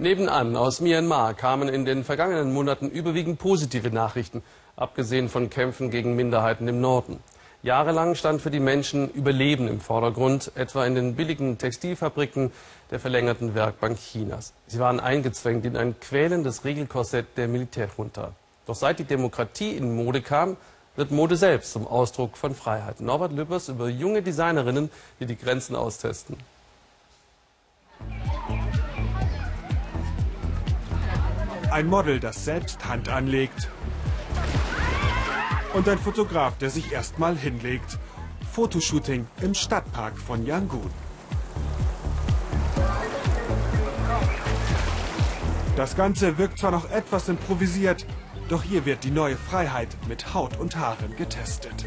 Nebenan aus Myanmar kamen in den vergangenen Monaten überwiegend positive Nachrichten, abgesehen von Kämpfen gegen Minderheiten im Norden. Jahrelang stand für die Menschen Überleben im Vordergrund, etwa in den billigen Textilfabriken der verlängerten Werkbank Chinas. Sie waren eingezwängt in ein quälendes Regelkorsett der Militärjunta. Doch seit die Demokratie in Mode kam, wird Mode selbst zum Ausdruck von Freiheit. Norbert Lübbers über junge Designerinnen, die die Grenzen austesten. Ein Model, das selbst Hand anlegt. Und ein Fotograf, der sich erstmal hinlegt. Fotoshooting im Stadtpark von Yangon. Das Ganze wirkt zwar noch etwas improvisiert, doch hier wird die neue Freiheit mit Haut und Haaren getestet.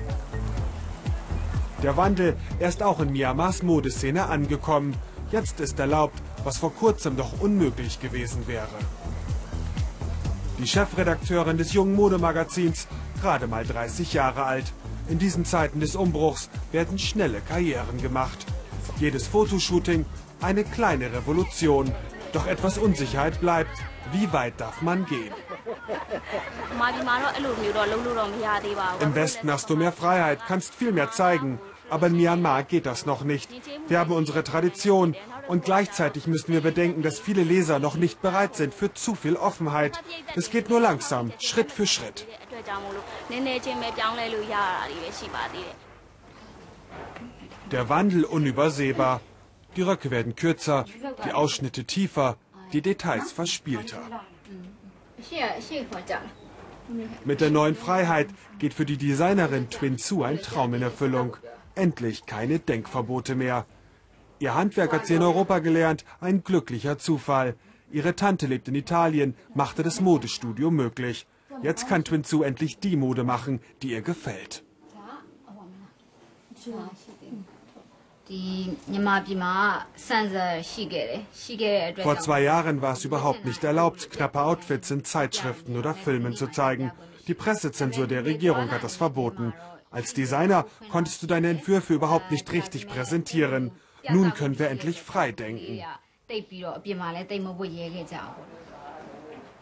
Der Wandel, ist auch in Myanmars Modeszene angekommen. Jetzt ist erlaubt, was vor kurzem noch unmöglich gewesen wäre. Die Chefredakteurin des jungen Modemagazins, gerade mal 30 Jahre alt. In diesen Zeiten des Umbruchs werden schnelle Karrieren gemacht. Jedes Fotoshooting eine kleine Revolution. Doch etwas Unsicherheit bleibt. Wie weit darf man gehen? Im Westen hast du mehr Freiheit, kannst viel mehr zeigen. Aber in Myanmar geht das noch nicht. Wir haben unsere Tradition und gleichzeitig müssen wir bedenken, dass viele Leser noch nicht bereit sind für zu viel Offenheit. Es geht nur langsam, Schritt für Schritt. Der Wandel unübersehbar. Die Röcke werden kürzer, die Ausschnitte tiefer, die Details verspielter. Mit der neuen Freiheit geht für die Designerin Twin Su ein Traum in Erfüllung. Endlich keine Denkverbote mehr. Ihr Handwerk hat sie in Europa gelernt, ein glücklicher Zufall. Ihre Tante lebt in Italien, machte das Modestudio möglich. Jetzt kann Twin Su endlich die Mode machen, die ihr gefällt. Vor zwei Jahren war es überhaupt nicht erlaubt, knappe Outfits in Zeitschriften oder Filmen zu zeigen. Die Pressezensur der Regierung hat das verboten. Als Designer konntest du deine Entwürfe überhaupt nicht richtig präsentieren. Nun können wir endlich frei denken.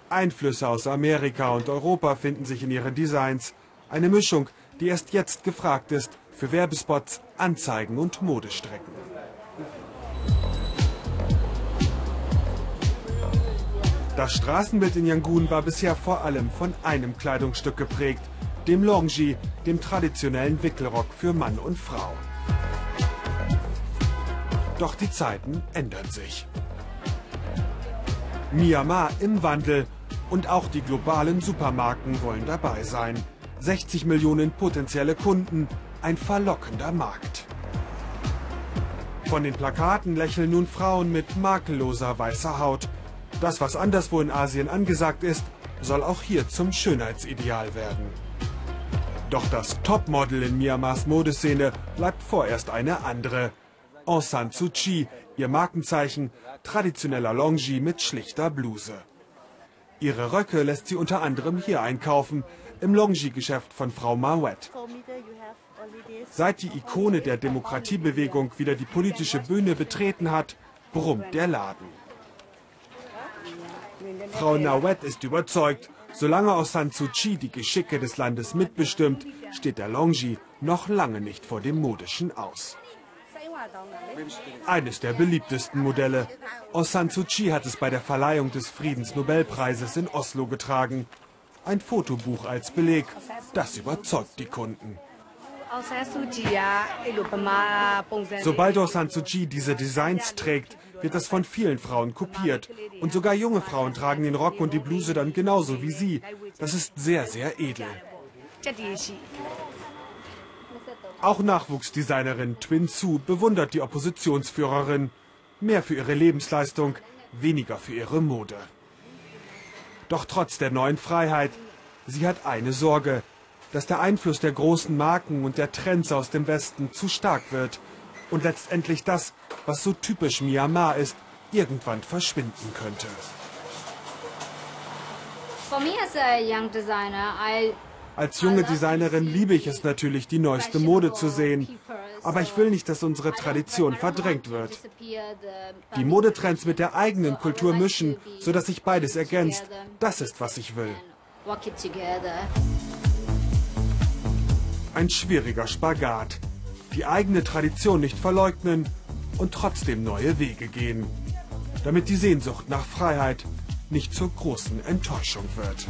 Einflüsse aus Amerika und Europa finden sich in ihren Designs. Eine Mischung, die erst jetzt gefragt ist für Werbespots, Anzeigen und Modestrecken. Das Straßenbild in Yangon war bisher vor allem von einem Kleidungsstück geprägt, dem Longji, dem traditionellen Wickelrock für Mann und Frau. Doch die Zeiten ändern sich. Myanmar im Wandel und auch die globalen Supermarken wollen dabei sein. 60 Millionen potenzielle Kunden, ein verlockender Markt. Von den Plakaten lächeln nun Frauen mit makelloser weißer Haut. Das, was anderswo in Asien angesagt ist, soll auch hier zum Schönheitsideal werden. Doch das Topmodel in Myanmars Modeszene bleibt vorerst eine andere. Aung San Suu Kyi, ihr Markenzeichen, traditioneller Longji mit schlichter Bluse. Ihre Röcke lässt sie unter anderem hier einkaufen, im Longji-Geschäft von Frau Mawet. Seit die Ikone der Demokratiebewegung wieder die politische Bühne betreten hat, brummt der Laden. Frau Nawet ist überzeugt, solange Aung San Suu Kyi die Geschicke des Landes mitbestimmt, steht der Longji noch lange nicht vor dem modischen Aus. Eines der beliebtesten Modelle. Aung San Suu Kyi hat es bei der Verleihung des Friedensnobelpreises in Oslo getragen. Ein Fotobuch als Beleg, das überzeugt die Kunden. Sobald Aung San Suu Kyi diese Designs trägt, wird das von vielen Frauen kopiert. Und sogar junge Frauen tragen den Rock und die Bluse dann genauso wie sie. Das ist sehr, sehr edel. Auch Nachwuchsdesignerin Twin Su bewundert die Oppositionsführerin. Mehr für ihre Lebensleistung, weniger für ihre Mode. Doch trotz der neuen Freiheit, sie hat eine Sorge, dass der Einfluss der großen Marken und der Trends aus dem Westen zu stark wird und letztendlich das, was so typisch Myanmar ist, irgendwann verschwinden könnte. For me as a young designer, I als junge Designerin liebe ich es natürlich, die neueste Mode zu sehen. Aber ich will nicht, dass unsere Tradition verdrängt wird. Die Modetrends mit der eigenen Kultur mischen, sodass sich beides ergänzt. Das ist, was ich will. Ein schwieriger Spagat. Die eigene Tradition nicht verleugnen und trotzdem neue Wege gehen. Damit die Sehnsucht nach Freiheit nicht zur großen Enttäuschung wird.